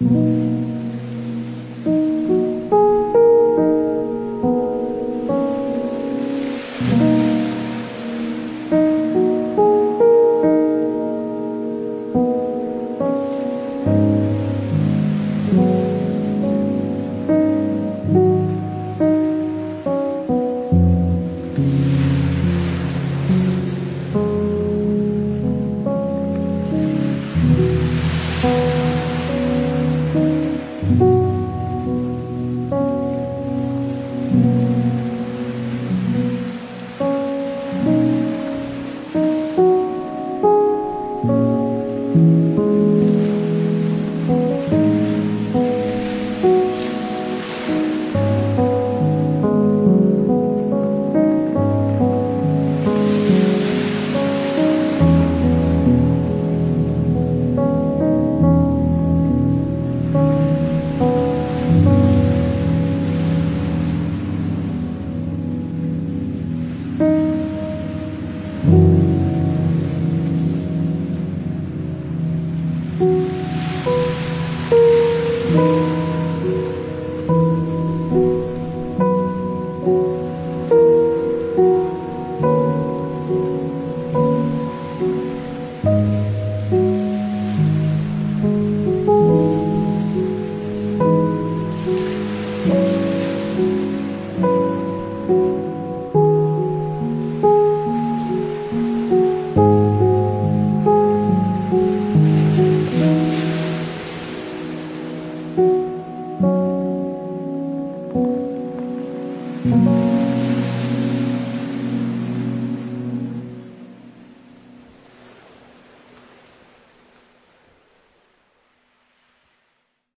you Mm-hmm.